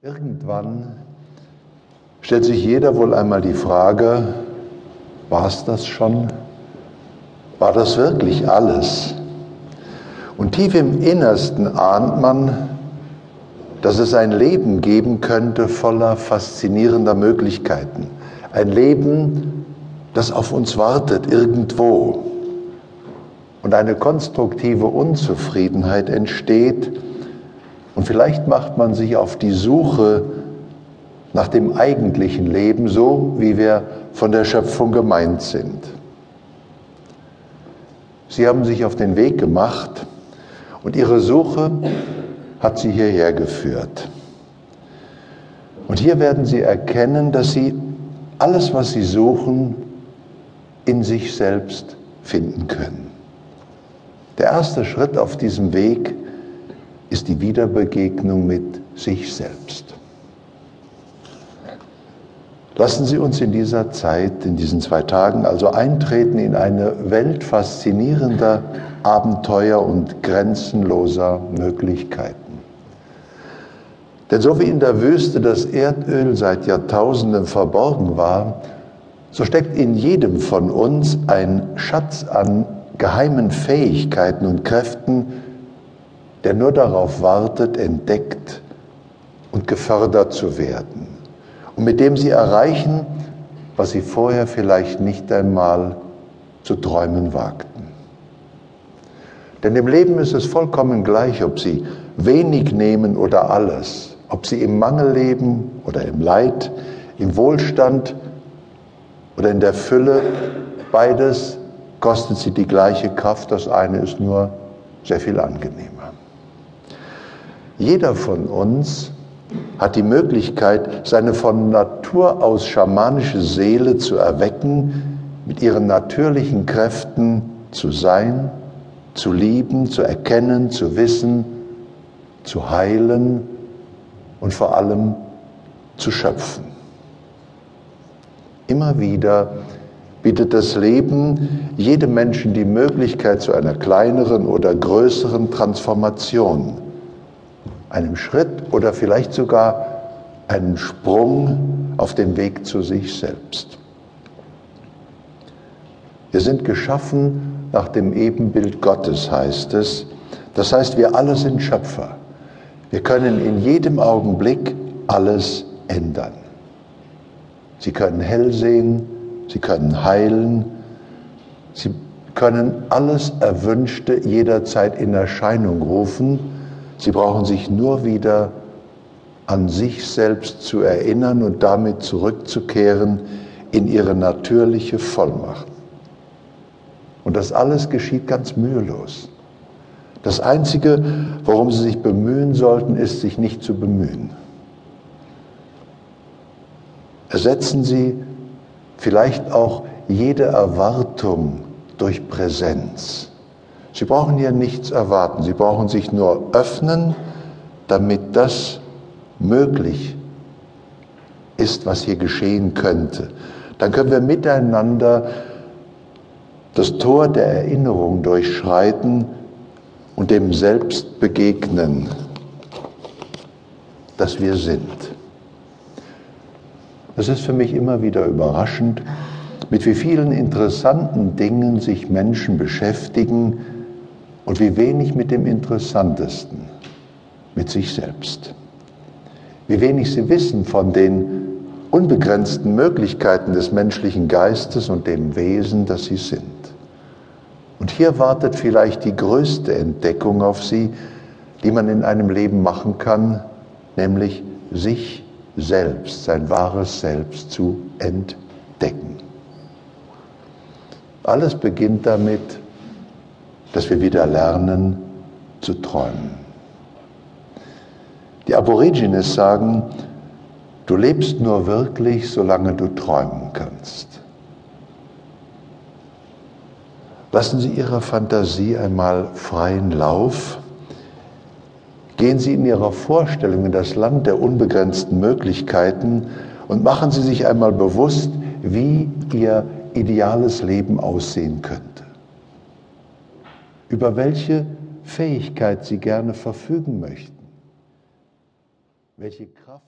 Irgendwann stellt sich jeder wohl einmal die Frage, war es das schon? War das wirklich alles? Und tief im Innersten ahnt man, dass es ein Leben geben könnte voller faszinierender Möglichkeiten. Ein Leben, das auf uns wartet irgendwo. Und eine konstruktive Unzufriedenheit entsteht, und vielleicht macht man sich auf die Suche nach dem eigentlichen Leben, so wie wir von der Schöpfung gemeint sind. Sie haben sich auf den Weg gemacht und ihre Suche hat sie hierher geführt. Und hier werden sie erkennen, dass sie alles, was sie suchen, in sich selbst finden können. Der erste Schritt auf diesem Weg ist die Wiederbegegnung mit sich selbst. Lassen Sie uns in dieser Zeit, in diesen zwei Tagen, also eintreten in eine Welt faszinierender Abenteuer und grenzenloser Möglichkeiten. Denn so wie in der Wüste das Erdöl seit Jahrtausenden verborgen war, so steckt in jedem von uns ein Schatz an geheimen Fähigkeiten und Kräften, der nur darauf wartet, entdeckt und gefördert zu werden und mit dem sie erreichen, was sie vorher vielleicht nicht einmal zu träumen wagten. Denn im Leben ist es vollkommen gleich, ob sie wenig nehmen oder alles, ob sie im Mangel leben oder im Leid, im Wohlstand oder in der Fülle, beides kostet sie die gleiche Kraft, das eine ist nur sehr viel angenehmer. Jeder von uns hat die Möglichkeit, seine von Natur aus schamanische Seele zu erwecken, mit ihren natürlichen Kräften zu sein, zu lieben, zu erkennen, zu wissen, zu heilen und vor allem zu schöpfen. Immer wieder bietet das Leben jedem Menschen die Möglichkeit zu einer kleineren oder größeren Transformation einem Schritt oder vielleicht sogar einen Sprung auf den Weg zu sich selbst. Wir sind geschaffen nach dem Ebenbild Gottes, heißt es. Das heißt, wir alle sind Schöpfer. Wir können in jedem Augenblick alles ändern. Sie können hell sehen, sie können heilen, sie können alles Erwünschte jederzeit in Erscheinung rufen Sie brauchen sich nur wieder an sich selbst zu erinnern und damit zurückzukehren in ihre natürliche Vollmacht. Und das alles geschieht ganz mühelos. Das Einzige, worum Sie sich bemühen sollten, ist, sich nicht zu bemühen. Ersetzen Sie vielleicht auch jede Erwartung durch Präsenz. Sie brauchen hier nichts erwarten, Sie brauchen sich nur öffnen, damit das möglich ist, was hier geschehen könnte. Dann können wir miteinander das Tor der Erinnerung durchschreiten und dem Selbst begegnen, das wir sind. Es ist für mich immer wieder überraschend, mit wie vielen interessanten Dingen sich Menschen beschäftigen, und wie wenig mit dem Interessantesten, mit sich selbst. Wie wenig sie wissen von den unbegrenzten Möglichkeiten des menschlichen Geistes und dem Wesen, das sie sind. Und hier wartet vielleicht die größte Entdeckung auf sie, die man in einem Leben machen kann, nämlich sich selbst, sein wahres Selbst zu entdecken. Alles beginnt damit, dass wir wieder lernen zu träumen. Die Aborigines sagen, du lebst nur wirklich, solange du träumen kannst. Lassen Sie Ihrer Fantasie einmal freien Lauf. Gehen Sie in Ihrer Vorstellung in das Land der unbegrenzten Möglichkeiten und machen Sie sich einmal bewusst, wie Ihr ideales Leben aussehen könnte über welche Fähigkeit Sie gerne verfügen möchten, welche Kraft